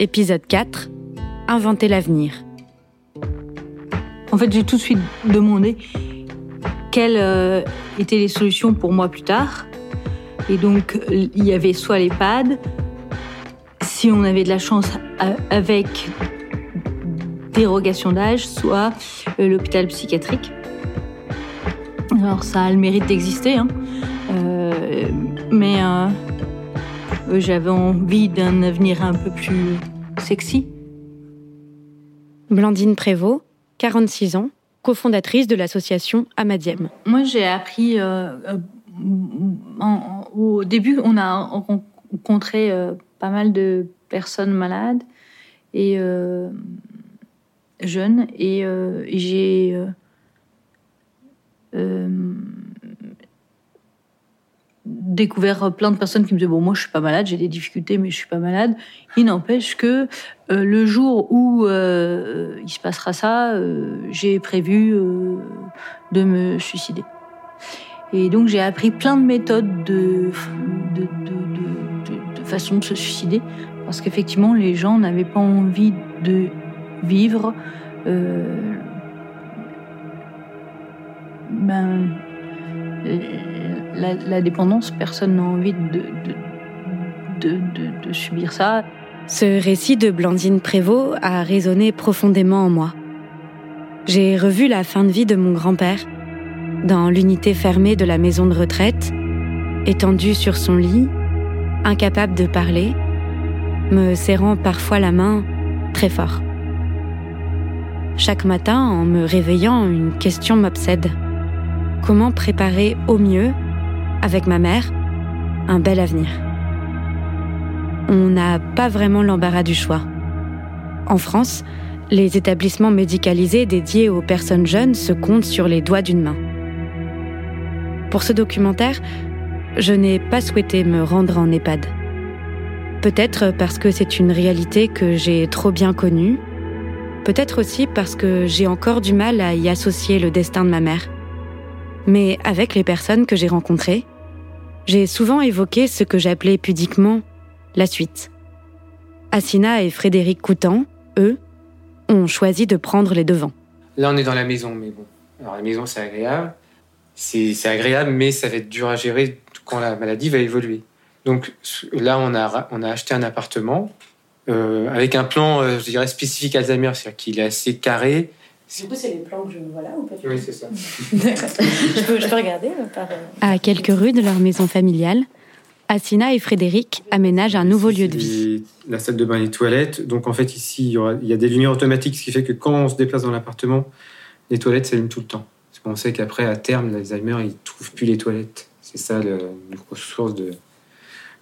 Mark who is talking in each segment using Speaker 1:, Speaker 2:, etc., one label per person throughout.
Speaker 1: Épisode 4. Inventer l'avenir.
Speaker 2: En fait, j'ai tout de suite demandé quelles euh, étaient les solutions pour moi plus tard. Et donc, il y avait soit l'EHPAD, si on avait de la chance avec dérogation d'âge, soit euh, l'hôpital psychiatrique. Alors, ça a le mérite d'exister, hein. euh, mais euh, j'avais envie d'un avenir un peu plus sexy.
Speaker 1: Blandine Prévost, 46 ans, cofondatrice de l'association Amadiem.
Speaker 2: Moi, j'ai appris au début, on a rencontré euh, pas mal de personnes malades et euh, jeunes, et, euh, j'ai découvert plein de personnes qui me disaient bon moi je suis pas malade j'ai des difficultés mais je suis pas malade. Il n'empêche que le jour où il se passera ça j'ai prévu de me suicider. Et donc j'ai appris plein de méthodes de, de, de, de, façon de se suicider, parce qu'effectivement les gens n'avaient pas envie de vivre euh, ben, la, dépendance, personne n'a envie de, de, subir ça.
Speaker 1: Ce récit de Blandine Prévost a résonné profondément en moi. J'ai revu la fin de vie de mon grand-père dans l'unité fermée de la maison de retraite, étendu sur son lit, incapable de parler, me serrant parfois la main très fort. Chaque matin, en me réveillant, une question m'obsède. Comment préparer au mieux, avec ma mère, un bel avenir On n'a pas vraiment l'embarras du choix. En France, les établissements médicalisés dédiés aux personnes jeunes se comptent sur les doigts d'une main. Pour ce documentaire, je n'ai pas souhaité me rendre en EHPAD. Peut-être parce que c'est une réalité que j'ai trop bien connue, peut-être aussi parce que j'ai encore du mal à y associer le destin de ma mère. Mais avec les personnes que j'ai rencontrées, j'ai souvent évoqué ce que j'appelais pudiquement la suite. Assina et Frédéric Coutan, eux, ont choisi de prendre les devants.
Speaker 3: Là, on est dans la maison, mais bon. Alors, la maison, c'est agréable c'est agréable, mais ça va être dur à gérer quand la maladie va évoluer. Donc là, on a, on a acheté un appartement euh, avec un plan, euh, je dirais, spécifique Alzheimer, c'est-à-dire qu'il est assez carré.
Speaker 4: Du coup, c'est les plans que je vois là ou pas
Speaker 3: Oui, c'est ça.
Speaker 4: je, peux, je, peux, regarder euh, par...
Speaker 1: À quelques rues de leur maison familiale, Assina et Frédéric aménagent un nouveau lieu de vie.
Speaker 3: La salle de bain et les toilettes. Donc en fait, ici, il y, aura, il y a des lumières automatiques, ce qui fait que quand on se déplace dans l'appartement, les toilettes s'allument tout le temps. On sait qu'après, à terme, l'Alzheimer, il ne trouve plus les toilettes. C'est ça le, une grosse source de,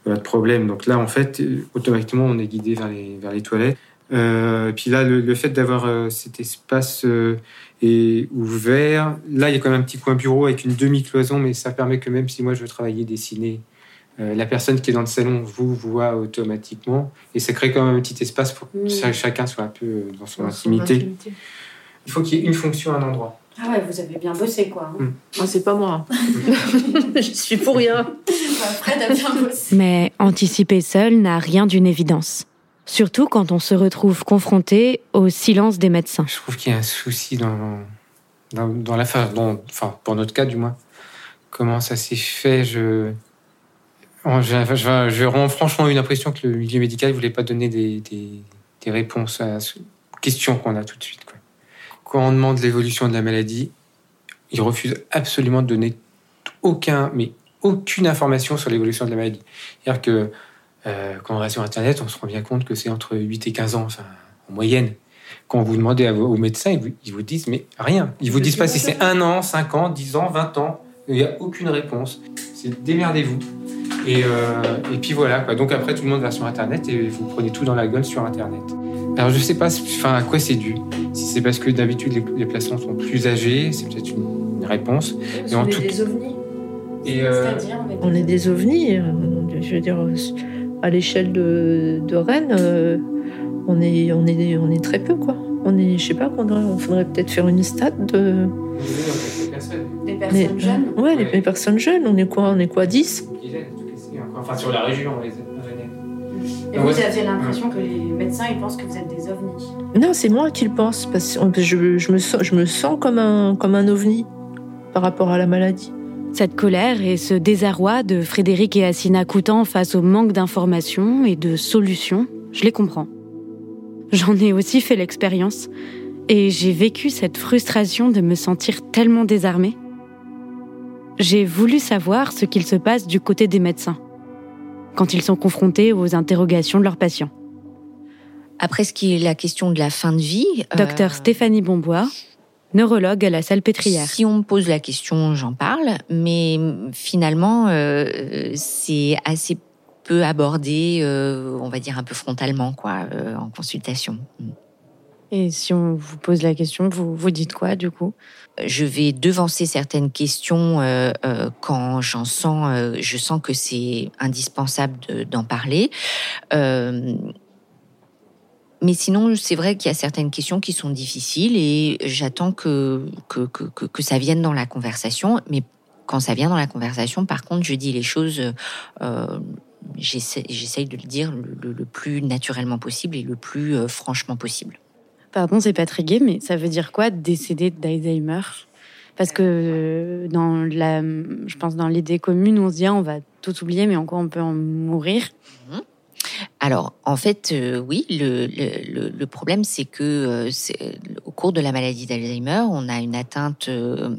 Speaker 3: de, problème. Donc là, en fait, automatiquement, on est guidé vers les, vers les toilettes. Euh, puis là, le, fait d'avoir euh, cet espace euh, est ouvert, là, il y a quand même un petit coin bureau avec une demi-cloison, mais ça permet que même si moi je veux travailler, dessiner, la personne qui est dans le salon vous voit automatiquement. Et ça crée quand même un petit espace pour que chacun soit un peu dans son intimité. Il faut qu'il y ait une fonction à un endroit.
Speaker 4: Ah ouais, vous avez bien bossé, quoi. Hein.
Speaker 5: Moi, c'est pas moi. je suis pour rien.
Speaker 4: Fred a bien bossé.
Speaker 1: Mais anticiper seul n'a rien d'une évidence. Surtout quand on se retrouve confronté au silence des médecins.
Speaker 3: Je trouve qu'il y a un souci dans, dans, l'affaire, enfin, pour notre cas du moins. Comment ça s'est fait je... J'ai franchement eu l'impression que le milieu médical ne voulait pas donner des, des, des réponses à, aux questions qu'on a tout de suite. Quand on demande l'évolution de la maladie, ils refusent absolument de donner aucun, mais aucune information sur l'évolution de la maladie. C'est-à-dire que euh, quand on va sur Internet, on se rend bien compte que c'est entre 8 et 15 ans, enfin, en moyenne. Quand vous demandez aux médecins, ils vous, disent mais rien. Ils vous disent pas si c'est un an, 5 ans, 10 ans, 20 ans. Il n'y a aucune réponse. C'est démerdez-vous. Et, euh, et puis voilà, quoi. Donc après, tout le monde va sur Internet et vous prenez tout dans la gueule sur Internet. Alors je sais pas enfin, à quoi c'est dû. Si c'est parce que d'habitude les, les patients sont plus âgés, c'est peut-être une, une réponse.
Speaker 4: Parce
Speaker 3: en
Speaker 4: qu'on est
Speaker 3: tout-
Speaker 4: des ovnis.
Speaker 3: Et euh,
Speaker 4: C'est-à-dire, on est
Speaker 5: On est des ovnis. euh, Je veux dire, à l'échelle de, de Rennes, euh, on est, on est, on est très peu, quoi. On est, je sais pas, qu'on on faudrait peut-être faire une stade de.
Speaker 4: des
Speaker 5: les-
Speaker 4: personnes jeunes.
Speaker 5: Ouais, les, les personnes jeunes. On est quoi On est quoi 10
Speaker 3: Enfin, sur la région, les
Speaker 4: Et vous avez l'impression que les médecins ils pensent que vous êtes des ovnis?
Speaker 5: Non, c'est moi qui le pense. Parce que je, je me sens, je me sens comme un, comme un ovni par rapport à la maladie.
Speaker 1: Cette colère et ce désarroi de Frédéric et Assina Coutan face au manque d'informations et de solutions, je les comprends. J'en ai aussi fait l'expérience et j'ai vécu cette frustration de me sentir tellement désarmée. J'ai voulu savoir ce qu'il se passe du côté des médecins quand ils sont confrontés aux interrogations de leurs patients.
Speaker 6: Après, ce qui est la question de la fin de vie.
Speaker 1: Docteur
Speaker 6: euh,
Speaker 1: Stéphanie Bombois, neurologue à la Salpêtrière.
Speaker 6: Si on me pose la question, j'en parle, mais finalement, euh, c'est assez peu abordé, euh, on va dire un peu frontalement, quoi, euh, en consultation.
Speaker 1: Et si on vous pose la question, vous, vous dites quoi du coup?
Speaker 6: Je vais devancer certaines questions euh, euh, quand j'en sens, euh, je sens que c'est indispensable de- d'en parler. Mais sinon, c'est vrai qu'il y a certaines questions qui sont difficiles et j'attends que que, que, que, ça vienne dans la conversation. Mais quand ça vient dans la conversation, par contre, je dis les choses, euh, j'essaye de le dire le, plus naturellement possible et le plus euh, franchement possible.
Speaker 1: Pardon, c'est pas très gai, mais ça veut dire quoi décéder d'Alzheimer? Parce que dans la, je pense dans l'idée commune, on se dit ah, on va tout oublier, mais en quoi on peut en mourir?
Speaker 6: Alors, en fait, euh, oui, le, problème, c'est que euh, au cours de la maladie d'Alzheimer, on a une atteinte euh,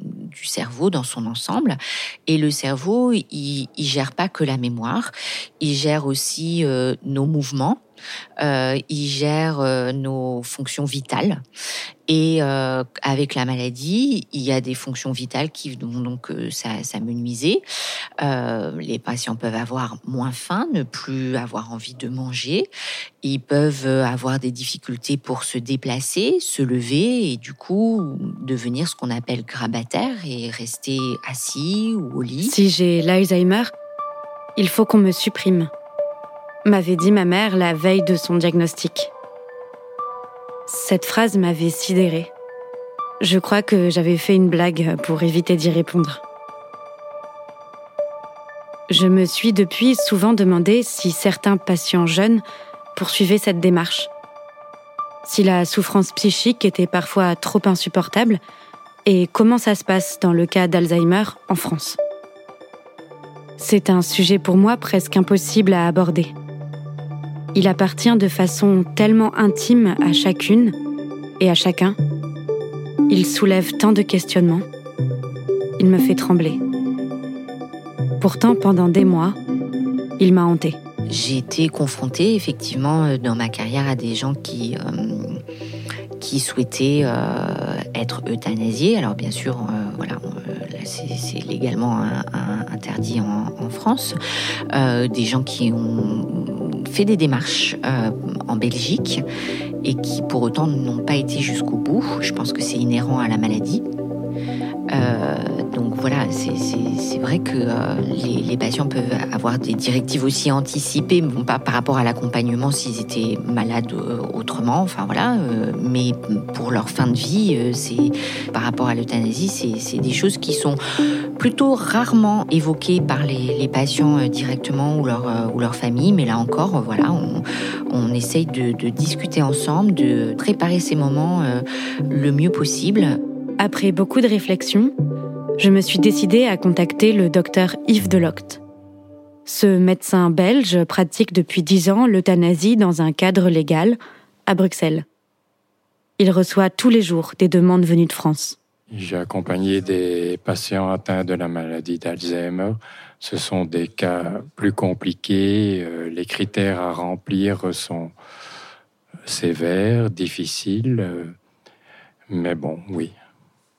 Speaker 6: du cerveau dans son ensemble. Et le cerveau, il, il gère pas que la mémoire, il gère aussi nos mouvements, euh, il gère euh, nos fonctions vitales. Et euh, avec la maladie, il y a des fonctions vitales qui vont donc ça, ça menuiser. Euh, les patients peuvent avoir moins faim, ne plus avoir envie de manger. Ils peuvent avoir des difficultés pour se déplacer, se lever et du coup devenir ce qu'on appelle grabataire et rester assis ou au lit.
Speaker 1: Si j'ai l'Alzheimer, il faut qu'on me supprime, m'avait dit ma mère la veille de son diagnostic. Cette phrase m'avait sidérée. Je crois que j'avais fait une blague pour éviter d'y répondre. Je me suis depuis souvent demandé si certains patients jeunes poursuivaient cette démarche. Si la souffrance psychique était parfois trop insupportable et comment ça se passe dans le cas d'Alzheimer en France. C'est un sujet pour moi presque impossible à aborder. Il appartient de façon tellement intime à chacune et à chacun. Il soulève tant de questionnements. Il me fait trembler. Pourtant, pendant des mois, il m'a hanté.
Speaker 6: J'ai été confrontée effectivement euh, dans ma carrière à des gens qui euh, souhaitaient euh, être euthanasiés. Alors bien sûr, voilà, là, c'est légalement interdit en, en France. Des gens qui ont fait des démarches euh, en Belgique et qui pour autant n'ont pas été jusqu'au bout. Je pense que c'est inhérent à la maladie. Euh, donc voilà, c'est- vrai que euh, les, patients peuvent avoir des directives aussi anticipées, bon, pas par rapport à l'accompagnement s'ils étaient malades euh, autrement, enfin voilà, euh, mais pour leur fin de vie, c'est par rapport à l'euthanasie, c'est des choses qui sont plutôt rarement évoquées par les, patients directement ou leur, ou famille, mais là encore, voilà, on, essaye de, de discuter ensemble, de préparer ces moments le mieux possible.
Speaker 1: Après beaucoup de réflexions, je me suis décidée à contacter le docteur Yves Deloct. Ce médecin belge pratique depuis dix ans l'euthanasie dans un cadre légal à Bruxelles. Il reçoit tous les jours des demandes venues de France.
Speaker 7: J'ai accompagné des patients atteints de la maladie d'Alzheimer. Ce sont des cas plus compliqués. euh, Les critères à remplir sont sévères, difficiles. euh, Mais bon, oui.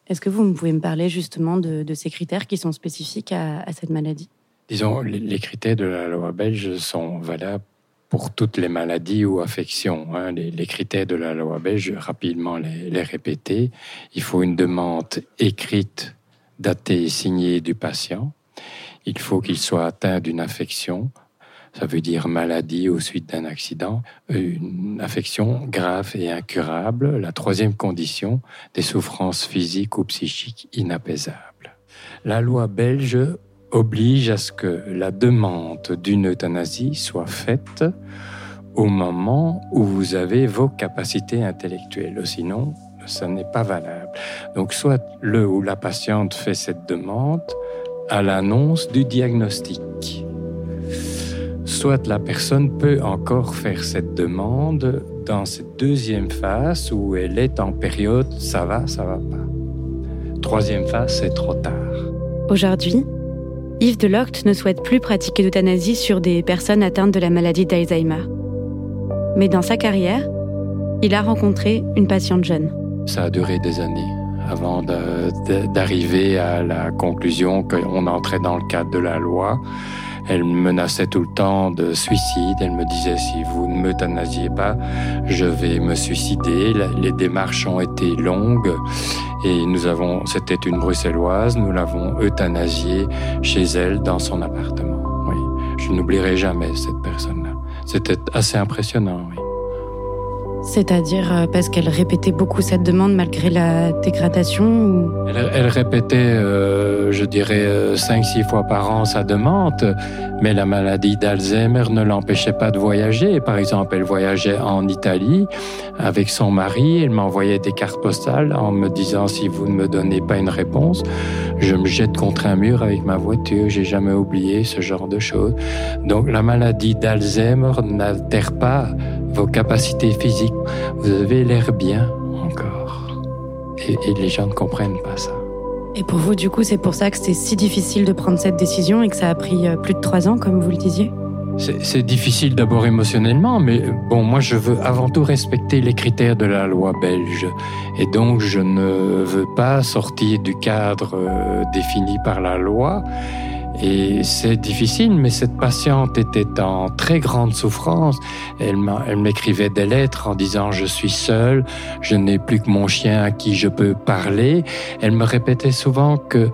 Speaker 1: Est-ce que vous pouvez me parler justement de, ces critères qui sont spécifiques à, cette maladie?
Speaker 7: Disons, les critères de la loi belge sont valables pour toutes les maladies ou affections. Hein. Les, critères de la loi belge, rapidement les, les répéter. Il faut une demande écrite, datée et signée du patient. Il faut qu'il soit atteint d'une affection, ça veut dire maladie ou suite d'un accident, une affection grave et incurable. La troisième condition, des souffrances physiques ou psychiques inapaisables. La loi belge oblige à ce que la demande d'une euthanasie soit faite au moment où vous avez vos capacités intellectuelles. Sinon, ça n'est pas valable. Donc, soit le ou la patiente fait cette demande à l'annonce du diagnostic. Soit la personne peut encore faire cette demande dans cette deuxième phase où elle est en période ça va, ça va pas. Troisième phase, c'est trop tard.
Speaker 1: Aujourd'hui, Yves Delocht ne souhaite plus pratiquer d'euthanasie sur des personnes atteintes de la maladie d'Alzheimer. Mais dans sa carrière, il a rencontré une patiente jeune.
Speaker 7: Ça a duré des années avant d'arriver à la conclusion qu'on entrait dans le cadre de la loi. Elle menaçait tout le temps de suicide. Elle me disait si vous ne m'euthanasiez pas, je vais me suicider. Les démarches ont été longues et nous avons, c'était une bruxelloise, nous l'avons euthanasiée chez elle dans son appartement. Oui, je n'oublierai jamais cette personne-là. C'était assez impressionnant. Oui.
Speaker 1: C'est-à-dire euh, parce qu'elle répétait beaucoup cette demande malgré la dégradation
Speaker 7: elle, répétait, euh, je dirais, euh, cinq, six fois par an sa demande, mais la maladie d'Alzheimer ne l'empêchait pas de voyager. Par exemple, elle voyageait en Italie avec son mari, elle m'envoyait des cartes postales en me disant si vous ne me donnez pas une réponse, je me jette contre un mur avec ma voiture. J'ai jamais oublié ce genre de choses. Donc la maladie d'Alzheimer n'altère pas vos capacités physiques. Vous avez l'air bien encore. Et, les gens ne comprennent pas ça.
Speaker 1: Et pour vous, du coup, c'est pour ça que c'était si difficile de prendre cette décision et que ça a pris euh, plus de trois ans, comme vous le disiez?
Speaker 7: C'est difficile d'abord émotionnellement, mais bon, moi je veux avant tout respecter les critères de la loi belge. Et donc je ne veux pas sortir du cadre euh, défini par la loi. Et c'est difficile, mais cette patiente était en très grande souffrance. Elle m'écrivait des lettres en disant je suis seule, je n'ai plus que mon chien à qui je peux parler. Elle me répétait souvent que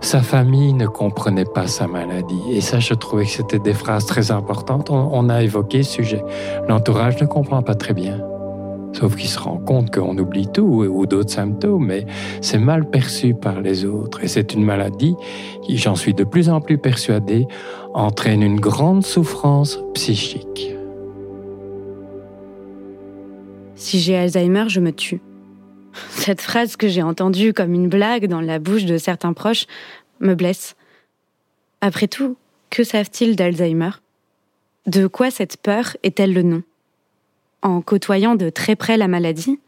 Speaker 7: sa famille ne comprenait pas sa maladie. Et ça, je trouvais que c'était des phrases très importantes. on a évoqué ce sujet. L'entourage ne comprend pas très bien. Sauf qu'il se rend compte qu'on oublie tout ou d'autres symptômes, mais c'est mal perçu par les autres. Et c'est une maladie qui, j'en suis de plus en plus persuadé, entraîne une grande souffrance psychique.
Speaker 1: Si j'ai Alzheimer, je me tue. Cette phrase que j'ai entendue comme une blague dans la bouche de certains proches me blesse. Après tout, que savent-ils d'Alzheimer? De quoi cette peur est-elle le nom? En côtoyant de très près la maladie,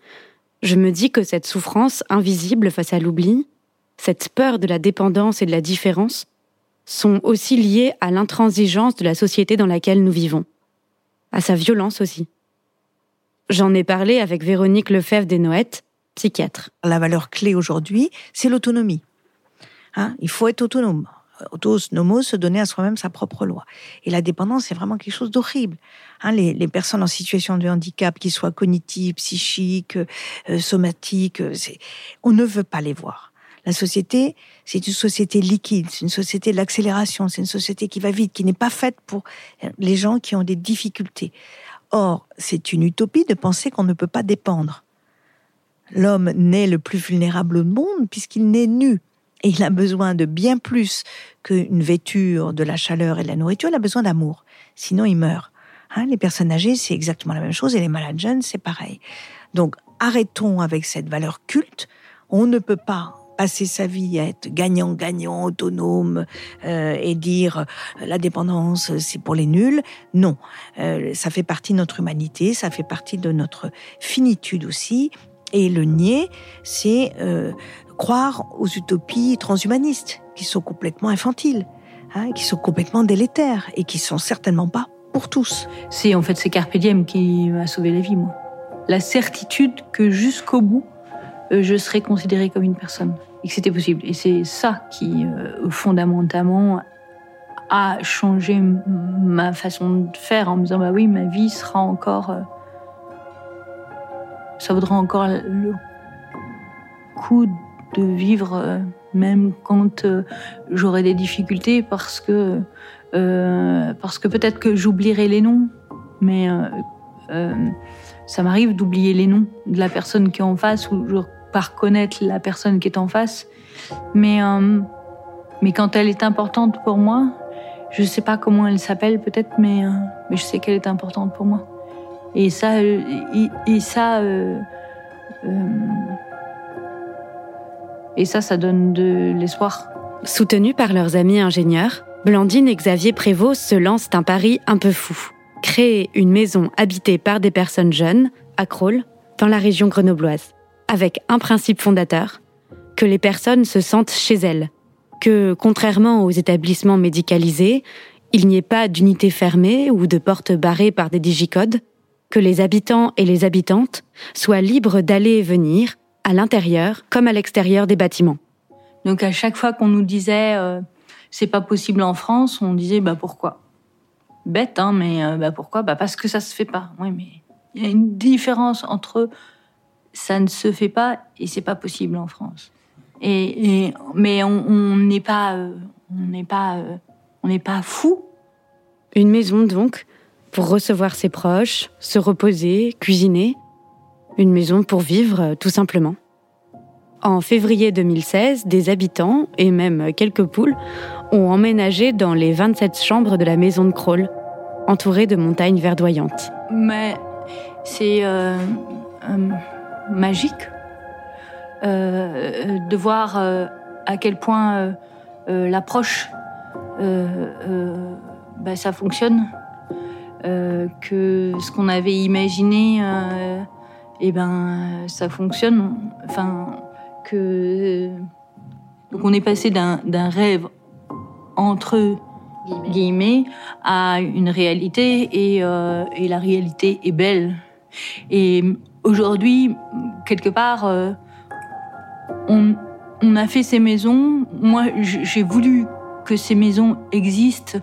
Speaker 1: je me dis que cette souffrance invisible face à l'oubli, cette peur de la dépendance et de la différence, sont aussi liées à l'intransigeance de la société dans laquelle nous vivons, à sa violence aussi. J'en ai parlé avec Véronique Lefebvre Desnoëttes, psychiatre.
Speaker 8: La valeur clé aujourd'hui, c'est l'autonomie. Hein il faut être autonome. Autos nomos, se donner à soi-même sa propre loi. Et la dépendance, c'est vraiment quelque chose d'horrible. Hein, les, personnes en situation de handicap, qu'ils soient cognitifs, psychiques, euh, somatiques, euh, on ne veut pas les voir. La société, c'est une société liquide, c'est une société de l'accélération, c'est une société qui va vite, qui n'est pas faite pour les gens qui ont des difficultés. Or, c'est une utopie de penser qu'on ne peut pas dépendre. L'homme naît le plus vulnérable au monde puisqu'il naît nu. Et il a besoin de bien plus qu'une vêture, de la chaleur et de la nourriture, il a besoin d'amour. Sinon, il meurt. Hein, les personnes âgées, c'est exactement la même chose, et les malades jeunes, c'est pareil. Donc, arrêtons avec cette valeur culte. On ne peut pas passer sa vie à être gagnant-gagnant, autonome euh, et dire euh, la dépendance c'est pour les nuls. Non, euh, ça fait partie de notre humanité, ça fait partie de notre finitude aussi. Et le nier, c'est croire aux utopies transhumanistes qui sont complètement infantiles, hein, qui sont complètement délétères et qui sont certainement pas pour tous.
Speaker 2: C'est en fait c'est Carpe qui m'a sauvé la vie, moi. La certitude que jusqu'au bout, euh, je serais considérée comme une personne et que c'était possible. Et c'est ça qui, euh, fondamentalement, à changer ma façon de faire en me disant bah oui, ma vie sera encore. Euh, ça vaudra encore le coup de vivre, euh, même quand euh, j'aurai des difficultés, parce que, parce que peut-être que j'oublierai les noms, mais ça m'arrive d'oublier les noms de la personne qui est en face ou je pas reconnaître la personne qui est en face. Mais, mais quand elle est importante pour moi, je ne sais pas comment elle s'appelle peut-être, mais, euh, mais je sais qu'elle est importante pour moi. Et ça, euh, et, ça, euh, et ça, ça donne de l'espoir.
Speaker 1: Soutenus par leurs amis ingénieurs, Blandine et Xavier Prévost se lancent un pari un peu fou. Créer une maison habitée par des personnes jeunes, à Crolles, dans la région grenobloise, avec un principe fondateur, que les personnes se sentent chez elles, que, contrairement aux établissements médicalisés, il n'y ait pas d'unité fermée ou de porte barrée par des digicodes, que les habitants et les habitantes soient libres d'aller et venir, à l'intérieur comme à l'extérieur des bâtiments.
Speaker 2: Donc à chaque fois qu'on nous disait euh, c'est pas possible en France, on disait bah pourquoi? Bête hein, mais euh, bah pourquoi? Bah parce que ça se fait pas. Oui, mais il y a une différence entre ça ne se fait pas et c'est pas possible en France. Et, mais on n'est pas, on n'est pas, euh, on n'est pas fou.
Speaker 1: Une maison donc pour recevoir ses proches, se reposer, cuisiner. Une maison pour vivre, tout simplement. En février 2016, des habitants, et même quelques poules, ont emménagé dans les 27 chambres de la maison de Kroll, entourées de montagnes verdoyantes.
Speaker 2: Mais c'est euh, euh, magique euh, de voir euh, à quel point euh, l'approche, bah, ça fonctionne. que ce qu'on avait imaginé, et eh ben, ça fonctionne. Enfin, que. Donc, on est passé d'un rêve entre guillemets. à une réalité et, et, la réalité est belle. Et aujourd'hui, quelque part, on, a fait ces maisons. Moi, j'ai voulu que ces maisons existent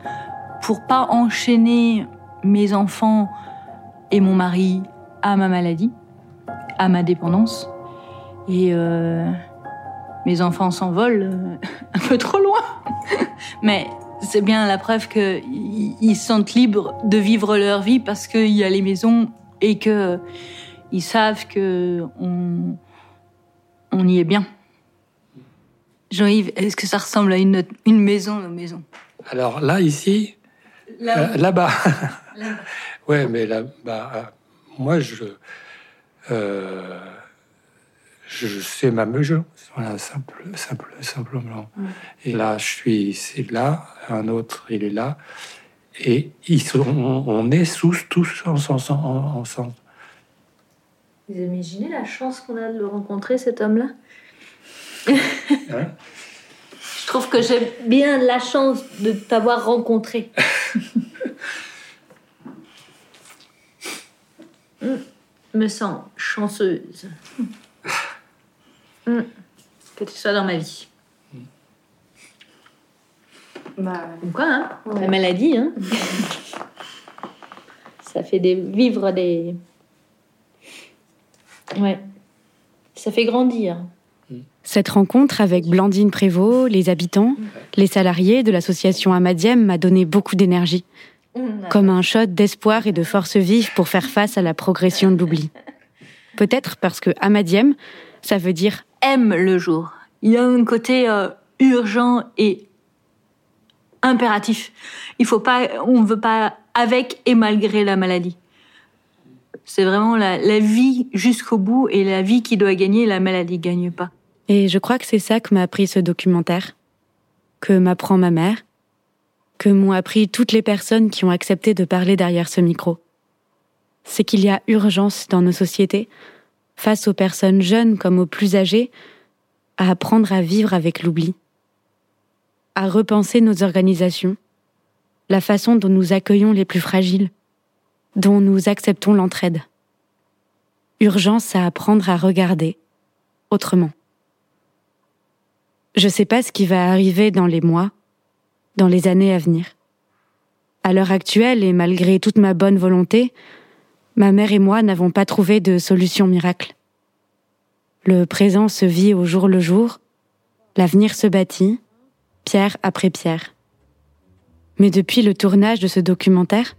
Speaker 2: pour pas enchaîner mes enfants et mon mari à ma maladie, à ma dépendance. Et euh, mes enfants s'envolent euh, un peu trop loin. Mais c'est bien la preuve qu'ils se sentent libres de vivre leur vie parce qu'il y a les maisons et qu'ils savent que on, on y est bien. Jean-Yves, est-ce que ça ressemble à une, une maison, nos maisons
Speaker 9: Alors là, ici, là-bas. Euh, ouais, mais là-bas, euh, moi, je, euh, je sais ma mesure. Voilà, simple, simple, simplement. Et là, je suis, c'est là, un autre, il est là. Et ils sont, on est tous, tous ensemble.
Speaker 2: Vous imaginez la chance qu'on a de le rencontrer, cet homme-là? Je trouve que j'ai bien la chance de t'avoir rencontré. Mm. Me sens chanceuse. Mm. Que tu sois dans ma vie. Bah, quoi, hein La maladie, hein Ça fait des, vivre des, Ouais. Ça fait grandir.
Speaker 1: Cette rencontre avec Blandine Prévost, les habitants, les salariés de l'association Amadiem m'a donné beaucoup d'énergie. Comme un shot d'espoir et de force vive pour faire face à la progression de l'oubli. Peut-être parce que Amadiem, ça veut dire
Speaker 2: aime le jour. Il y a un côté euh, urgent et impératif. Il faut pas, on veut pas avec et malgré la maladie. C'est vraiment la, vie jusqu'au bout et la vie qui doit gagner, la maladie gagne pas.
Speaker 1: Et je crois que c'est ça que m'a appris ce documentaire, que m'apprend ma mère, que m'ont appris toutes les personnes qui ont accepté de parler derrière ce micro. C'est qu'il y a urgence dans nos sociétés, face aux personnes jeunes comme aux plus âgées, à apprendre à vivre avec l'oubli, à repenser nos organisations, la façon dont nous accueillons les plus fragiles, dont nous acceptons l'entraide. Urgence à apprendre à regarder autrement. Je ne sais pas ce qui va arriver dans les mois, dans les années à venir. à l'heure actuelle, et malgré toute ma bonne volonté, ma mère et moi n'avons pas trouvé de solution miracle. Le présent se vit au jour le jour, l'avenir se bâtit, pierre après pierre. Mais depuis le tournage de ce documentaire,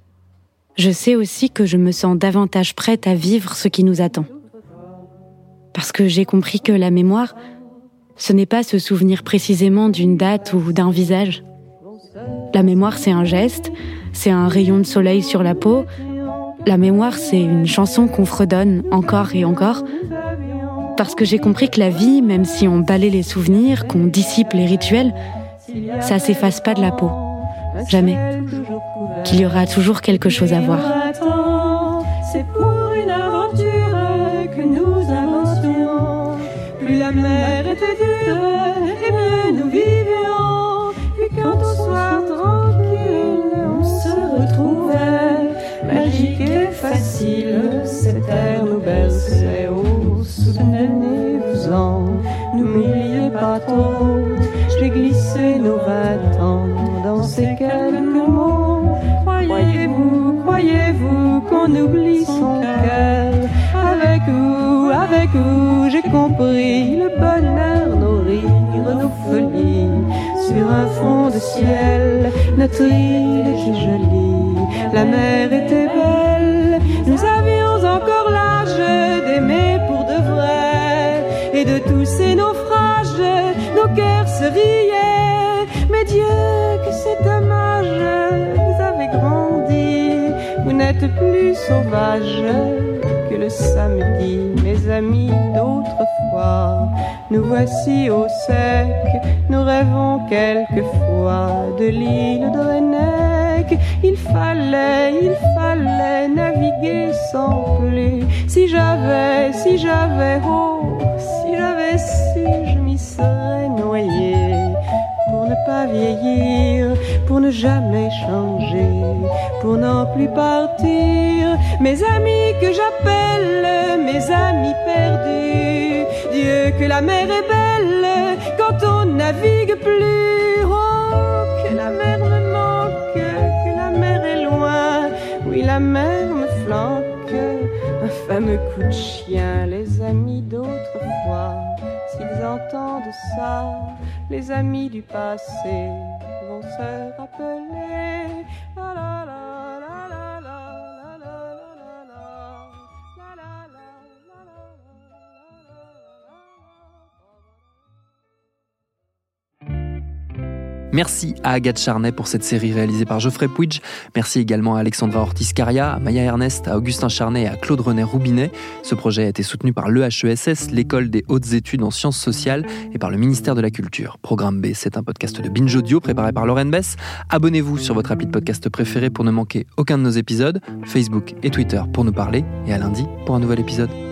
Speaker 1: je sais aussi que je me sens davantage prête à vivre ce qui nous attend. Parce que j'ai compris que la mémoire, ce n'est pas se souvenir précisément d'une date ou d'un visage. La mémoire, c'est un geste, c'est un rayon de soleil sur la peau. La mémoire, c'est une chanson qu'on fredonne encore et encore. Parce que j'ai compris que la vie, même si on balaye les souvenirs, qu'on dissipe les rituels, ça s'efface pas de la peau. Jamais. Qu'il y aura toujours quelque chose à voir.
Speaker 10: Plus la mer était facile, cette terre nous berçait. Oh, souvenez-vous-en, n'oubliez pas trop. Je vais glisser nos vingt ans dans ces quelques mots. Croyez-vous, croyez-vous qu'on oublie son cœur? Avec vous, avec vous, j'ai compris le bonheur, nos rires, nos folies. Sur un fond de ciel, notre île était jolie, la mer était belle. Nous avions encore l'âge d'aimer pour de vrai, et de tous ces naufrages, nos cœurs se riaient. Mais Dieu, que c'est dommage, vous avez grandi, vous n'êtes plus sauvage que le samedi, mes amis d'autrefois. Nous voici au sec, nous rêvons quelquefois de l'île de Il fallait, il fallait naviguer sans plus. Si j'avais, si j'avais, oh, si j'avais su, je m'y serais noyé pour ne pas vieillir, pour ne jamais changer, pour n'en plus partir. Mes amis que j'appelle mes amis perdus, Dieu que la mer est belle quand on navigue plus. La mer me flanque, un fameux coup de chien, les amis d'autrefois. S'ils entendent ça, les amis du passé vont se rappeler.
Speaker 11: Merci à Agathe Charnet pour cette série réalisée par Geoffrey Puig. Merci également à Alexandra Ortiz-Caria, à Maya Ernest, à Augustin Charnet et à Claude-René Roubinet. Ce projet a été soutenu par l'EHESS, l'école des hautes études en sciences sociales, et par le ministère de la Culture. Programme B, c'est un podcast de Binge Audio préparé par Lauren Bess. Abonnez-vous sur votre appli de podcast préféré pour ne manquer aucun de nos épisodes, Facebook et Twitter pour nous parler, et à lundi pour un nouvel épisode.